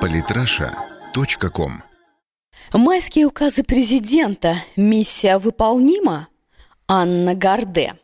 Политраша.ком Майские указы президента. Миссия выполнима? Анна Гарде.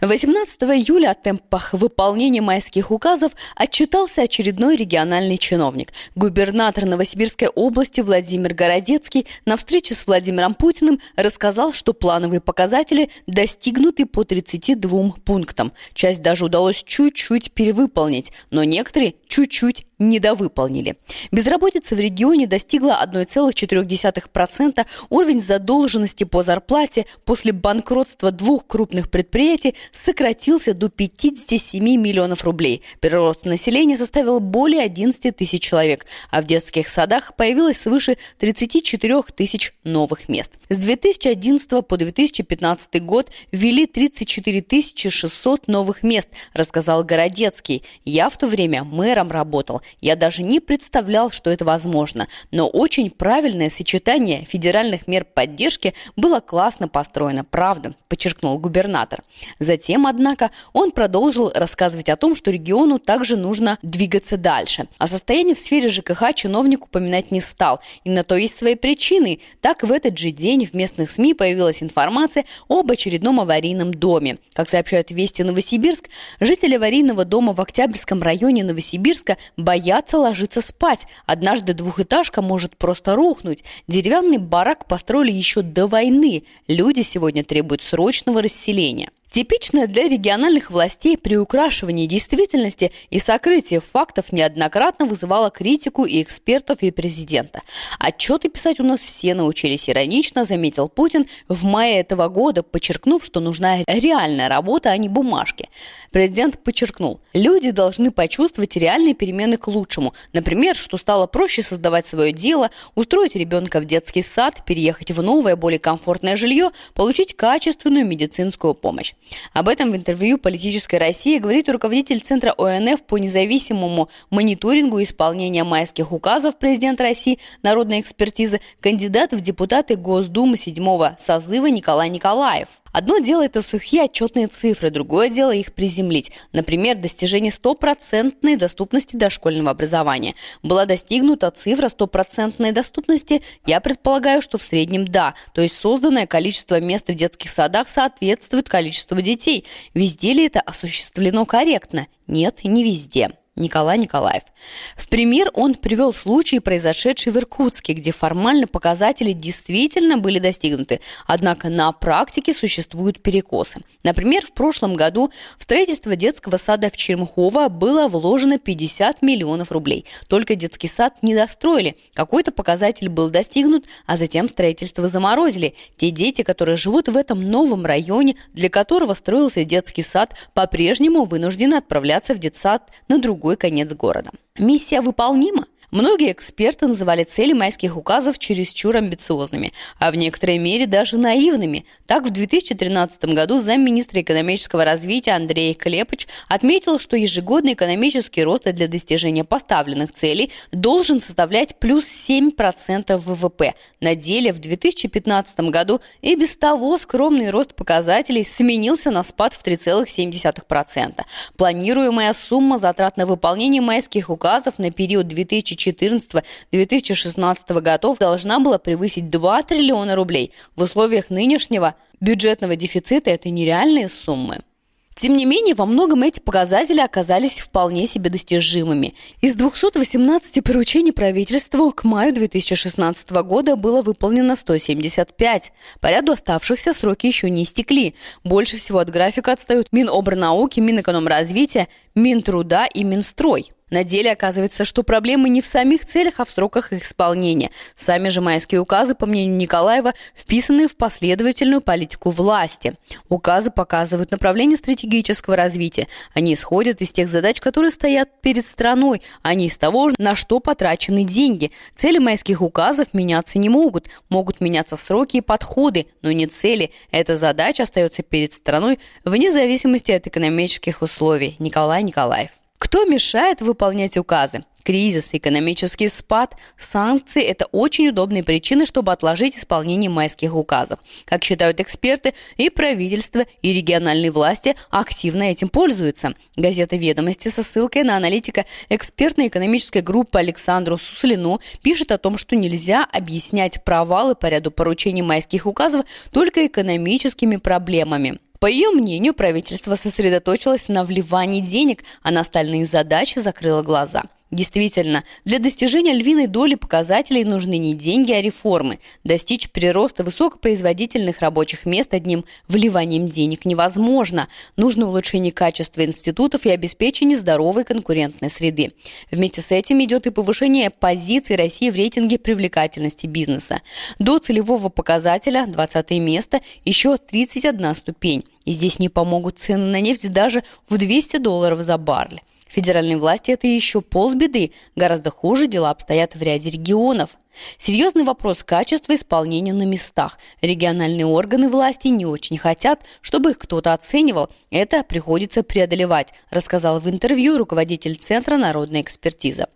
18 июля о темпах выполнения майских указов отчитался очередной региональный чиновник. Губернатор Новосибирской области Владимир Городецкий на встрече с Владимиром Путиным рассказал, что плановые показатели достигнуты по 32 пунктам. Часть даже удалось чуть-чуть перевыполнить, но некоторые чуть-чуть недовыполнили. Безработица в регионе достигла 1,4%. Уровень задолженности по зарплате после банкротства двух крупных предприятий сократился до 57 миллионов рублей. Прирост населения составил более 11 тысяч человек, а в детских садах появилось свыше 34 тысяч новых мест. С 2011 по 2015 год ввели 34 600 новых мест, рассказал Городецкий. Я в то время мэром работал. Я даже не представлял, что это возможно. Но очень правильное сочетание федеральных мер поддержки было классно построено, правда, подчеркнул губернатор. Затем, однако, он продолжил рассказывать о том, что региону также нужно двигаться дальше. О состоянии в сфере ЖКХ чиновник упоминать не стал. И на то есть свои причины. Так в этот же день в местных СМИ появилась информация об очередном аварийном доме. Как сообщают Вести Новосибирск, жители аварийного дома в Октябрьском районе Новосибирска боятся боятся ложиться спать. Однажды двухэтажка может просто рухнуть. Деревянный барак построили еще до войны. Люди сегодня требуют срочного расселения. Типичное для региональных властей приукрашивание действительности и сокрытие фактов неоднократно вызывало критику и экспертов, и президента. Отчеты писать у нас все научились иронично, заметил Путин в мае этого года, подчеркнув, что нужна реальная работа, а не бумажки. Президент подчеркнул, люди должны почувствовать реальные перемены к лучшему. Например, что стало проще создавать свое дело, устроить ребенка в детский сад, переехать в новое, более комфортное жилье, получить качественную медицинскую помощь. Об этом в интервью «Политической России» говорит руководитель Центра ОНФ по независимому мониторингу исполнения майских указов президента России народной экспертизы, кандидат в депутаты Госдумы седьмого созыва Николай Николаев. Одно дело это сухие отчетные цифры, другое дело их приземлить. Например, достижение стопроцентной доступности дошкольного образования. Была достигнута цифра стопроцентной доступности, я предполагаю, что в среднем да. То есть созданное количество мест в детских садах соответствует количеству детей. Везде ли это осуществлено корректно? Нет, не везде. Николай Николаев. В пример он привел случай, произошедший в Иркутске, где формально показатели действительно были достигнуты, однако на практике существуют перекосы. Например, в прошлом году в строительство детского сада в Чермхово было вложено 50 миллионов рублей. Только детский сад не достроили. Какой-то показатель был достигнут, а затем строительство заморозили. Те дети, которые живут в этом новом районе, для которого строился детский сад, по-прежнему вынуждены отправляться в детсад на другой другой конец города. Миссия выполнима? Многие эксперты называли цели майских указов чересчур амбициозными, а в некоторой мере даже наивными. Так, в 2013 году замминистра экономического развития Андрей Клепыч отметил, что ежегодный экономический рост для достижения поставленных целей должен составлять плюс 7% ВВП. На деле в 2015 году и без того скромный рост показателей сменился на спад в 3,7%. Планируемая сумма затрат на выполнение майских указов на период 2014 2014-2016 годов должна была превысить 2 триллиона рублей. В условиях нынешнего бюджетного дефицита это нереальные суммы. Тем не менее, во многом эти показатели оказались вполне себе достижимыми. Из 218 поручений правительству к маю 2016 года было выполнено 175. По ряду оставшихся сроки еще не истекли. Больше всего от графика отстают Минобрнауки, Минэкономразвития, Минтруда и Минстрой. На деле оказывается, что проблемы не в самих целях, а в сроках их исполнения. Сами же майские указы, по мнению Николаева, вписаны в последовательную политику власти. Указы показывают направление стратегического развития. Они исходят из тех задач, которые стоят перед страной, а не из того, на что потрачены деньги. Цели майских указов меняться не могут. Могут меняться сроки и подходы, но не цели. Эта задача остается перед страной вне зависимости от экономических условий. Николай Николаев. Кто мешает выполнять указы? Кризис, экономический спад, санкции – это очень удобные причины, чтобы отложить исполнение майских указов. Как считают эксперты, и правительство, и региональные власти активно этим пользуются. Газета «Ведомости» со ссылкой на аналитика экспертной экономической группы Александру Суслину пишет о том, что нельзя объяснять провалы по ряду поручений майских указов только экономическими проблемами. По ее мнению, правительство сосредоточилось на вливании денег, а на остальные задачи закрыло глаза – Действительно, для достижения львиной доли показателей нужны не деньги, а реформы. Достичь прироста высокопроизводительных рабочих мест одним вливанием денег невозможно. Нужно улучшение качества институтов и обеспечение здоровой конкурентной среды. Вместе с этим идет и повышение позиций России в рейтинге привлекательности бизнеса. До целевого показателя 20 место еще 31 ступень. И здесь не помогут цены на нефть даже в 200 долларов за баррель. Федеральной власти это еще полбеды. Гораздо хуже дела обстоят в ряде регионов. Серьезный вопрос качества исполнения на местах. Региональные органы власти не очень хотят, чтобы их кто-то оценивал. Это приходится преодолевать, рассказал в интервью руководитель Центра народной экспертизы.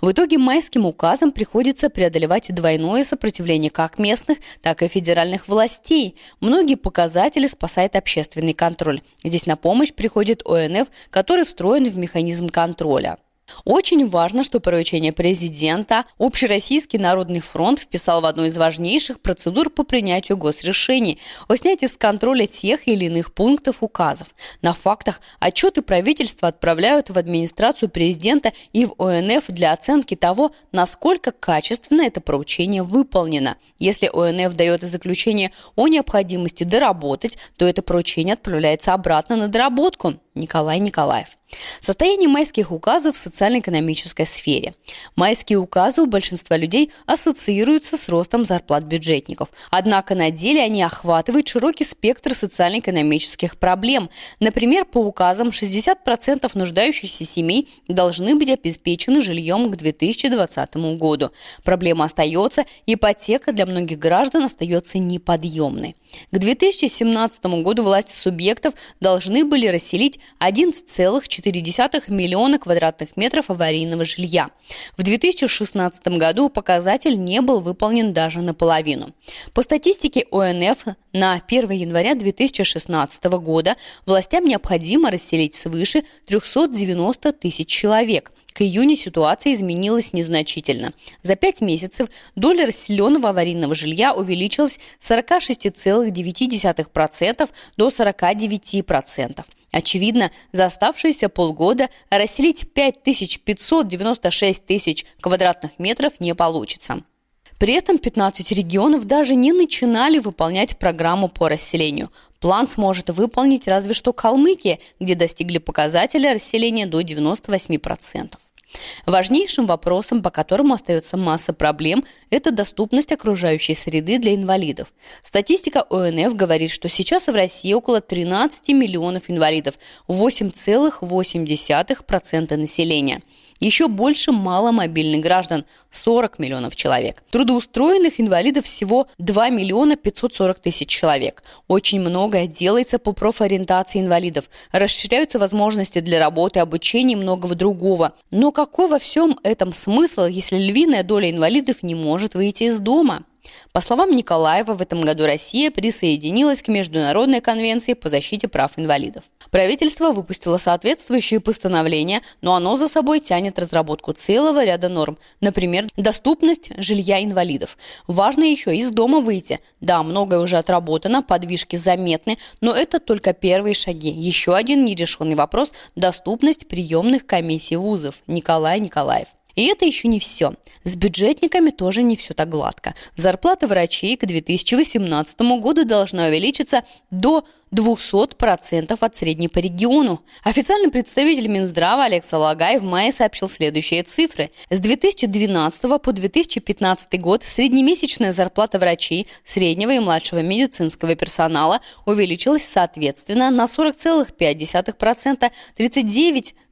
В итоге майским указом приходится преодолевать двойное сопротивление как местных, так и федеральных властей. Многие показатели спасает общественный контроль. Здесь на помощь приходит ОНФ, который встроен в механизм контроля. Очень важно, что поручение президента Общероссийский народный фронт вписал в одну из важнейших процедур по принятию госрешений о снятии с контроля тех или иных пунктов указов. На фактах отчеты правительства отправляют в администрацию президента и в ОНФ для оценки того, насколько качественно это поручение выполнено. Если ОНФ дает заключение о необходимости доработать, то это поручение отправляется обратно на доработку. Николай Николаев. Состояние майских указов в социально-экономической сфере. Майские указы у большинства людей ассоциируются с ростом зарплат бюджетников. Однако на деле они охватывают широкий спектр социально-экономических проблем. Например, по указам 60% нуждающихся семей должны быть обеспечены жильем к 2020 году. Проблема остается, ипотека для многих граждан остается неподъемной. К 2017 году власти субъектов должны были расселить 11,4 миллиона квадратных метров аварийного жилья. В 2016 году показатель не был выполнен даже наполовину. По статистике ОНФ на 1 января 2016 года властям необходимо расселить свыше 390 тысяч человек – к июню ситуация изменилась незначительно. За пять месяцев доля расселенного аварийного жилья увеличилась с 46,9% до 49%. Очевидно, за оставшиеся полгода расселить 5596 тысяч квадратных метров не получится. При этом 15 регионов даже не начинали выполнять программу по расселению. План сможет выполнить разве что Калмыкия, где достигли показателя расселения до 98%. Важнейшим вопросом, по которому остается масса проблем, это доступность окружающей среды для инвалидов. Статистика ОНФ говорит, что сейчас в России около 13 миллионов инвалидов, 8,8% населения – еще больше маломобильных граждан – 40 миллионов человек. Трудоустроенных инвалидов всего 2 миллиона 540 тысяч человек. Очень многое делается по профориентации инвалидов. Расширяются возможности для работы, обучения и многого другого. Но какой во всем этом смысл, если львиная доля инвалидов не может выйти из дома? По словам Николаева, в этом году Россия присоединилась к Международной конвенции по защите прав инвалидов. Правительство выпустило соответствующее постановление, но оно за собой тянет разработку целого ряда норм. Например, доступность жилья инвалидов. Важно еще из дома выйти. Да, многое уже отработано, подвижки заметны, но это только первые шаги. Еще один нерешенный вопрос – доступность приемных комиссий вузов. Николай Николаев. И это еще не все. С бюджетниками тоже не все так гладко. Зарплата врачей к 2018 году должна увеличиться до 200% от средней по региону. Официальный представитель Минздрава Алекс Алагай в мае сообщил следующие цифры. С 2012 по 2015 год среднемесячная зарплата врачей, среднего и младшего медицинского персонала увеличилась соответственно на 40,5%,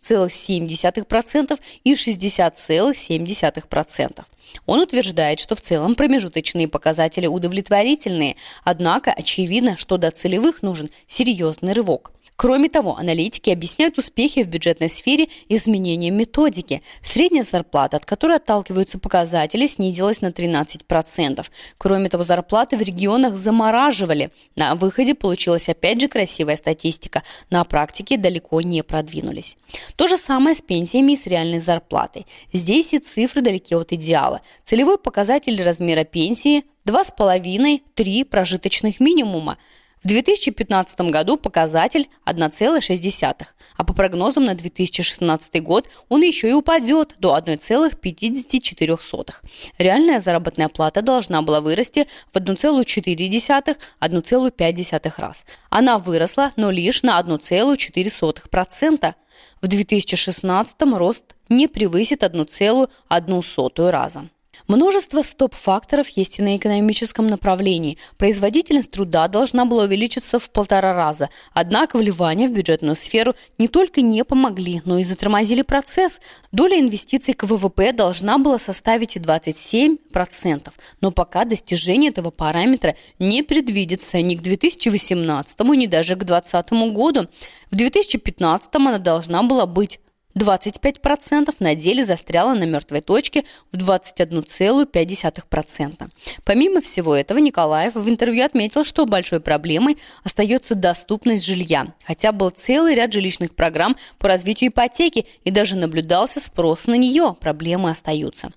39,7% и 60,7%. Он утверждает, что в целом промежуточные показатели удовлетворительные, однако очевидно, что до целевых нужен серьезный рывок. Кроме того, аналитики объясняют успехи в бюджетной сфере изменением методики. Средняя зарплата, от которой отталкиваются показатели, снизилась на 13%. Кроме того, зарплаты в регионах замораживали. На выходе получилась опять же красивая статистика. На практике далеко не продвинулись. То же самое с пенсиями и с реальной зарплатой. Здесь и цифры далеки от идеала. Целевой показатель размера пенсии 2,5-3 прожиточных минимума. В 2015 году показатель 1,6, а по прогнозам на 2016 год он еще и упадет до 1,54. Реальная заработная плата должна была вырасти в 1,4-1,5 раз. Она выросла, но лишь на 1,4%. В 2016 рост не превысит 1,1 раза. Множество стоп-факторов есть и на экономическом направлении. Производительность труда должна была увеличиться в полтора раза. Однако вливания в бюджетную сферу не только не помогли, но и затормозили процесс. Доля инвестиций к ВВП должна была составить 27%. Но пока достижение этого параметра не предвидится ни к 2018, ни даже к 2020 году. В 2015 она должна была быть 25% на деле застряла на мертвой точке в 21,5%. Помимо всего этого, Николаев в интервью отметил, что большой проблемой остается доступность жилья, хотя был целый ряд жилищных программ по развитию ипотеки и даже наблюдался спрос на нее, проблемы остаются.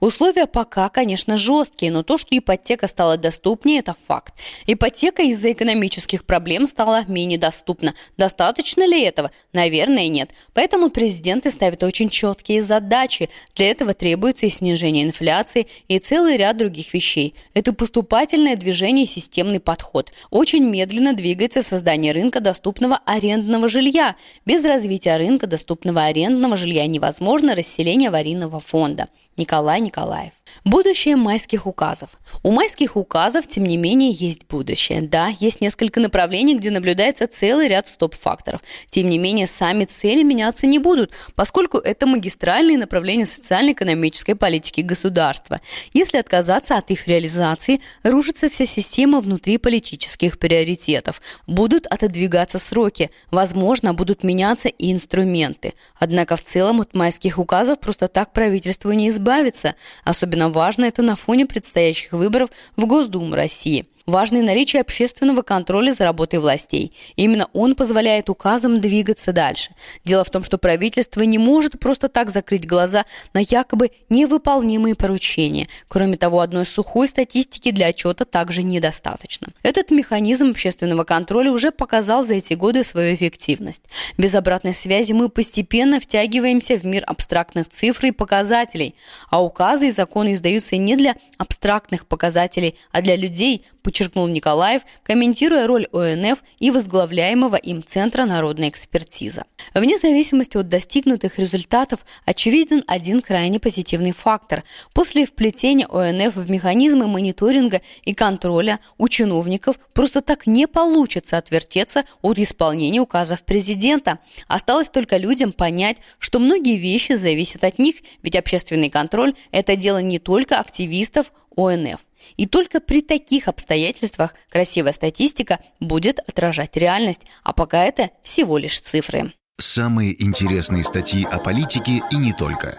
Условия пока, конечно, жесткие, но то, что ипотека стала доступнее, это факт. Ипотека из-за экономических проблем стала менее доступна. Достаточно ли этого? Наверное, нет. Поэтому президент президенты ставят очень четкие задачи. Для этого требуется и снижение инфляции, и целый ряд других вещей. Это поступательное движение и системный подход. Очень медленно двигается создание рынка доступного арендного жилья. Без развития рынка доступного арендного жилья невозможно расселение аварийного фонда. Николай Николаев. Будущее майских указов. У майских указов, тем не менее, есть будущее. Да, есть несколько направлений, где наблюдается целый ряд стоп-факторов. Тем не менее, сами цели меняться не будут, поскольку это магистральные направления социально-экономической политики государства. Если отказаться от их реализации, рушится вся система внутри политических приоритетов. Будут отодвигаться сроки, возможно, будут меняться и инструменты. Однако в целом от майских указов просто так правительство не избавиться. Особенно важно это на фоне предстоящих выборов в Госдуму России – Важно и наличие общественного контроля за работой властей. Именно он позволяет указам двигаться дальше. Дело в том, что правительство не может просто так закрыть глаза на якобы невыполнимые поручения. Кроме того, одной сухой статистики для отчета также недостаточно. Этот механизм общественного контроля уже показал за эти годы свою эффективность. Без обратной связи мы постепенно втягиваемся в мир абстрактных цифр и показателей, а указы и законы издаются не для абстрактных показателей, а для людей, подчеркнул Николаев, комментируя роль ОНФ и возглавляемого им Центра народной экспертизы. Вне зависимости от достигнутых результатов очевиден один крайне позитивный фактор. После вплетения ОНФ в механизмы мониторинга и контроля у чиновников просто так не получится отвертеться от исполнения указов президента. Осталось только людям понять, что многие вещи зависят от них, ведь общественный контроль – это дело не только активистов ОНФ. И только при таких обстоятельствах красивая статистика будет отражать реальность, а пока это всего лишь цифры. Самые интересные статьи о политике и не только.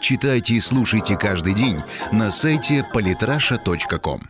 Читайте и слушайте каждый день на сайте polytrasha.com.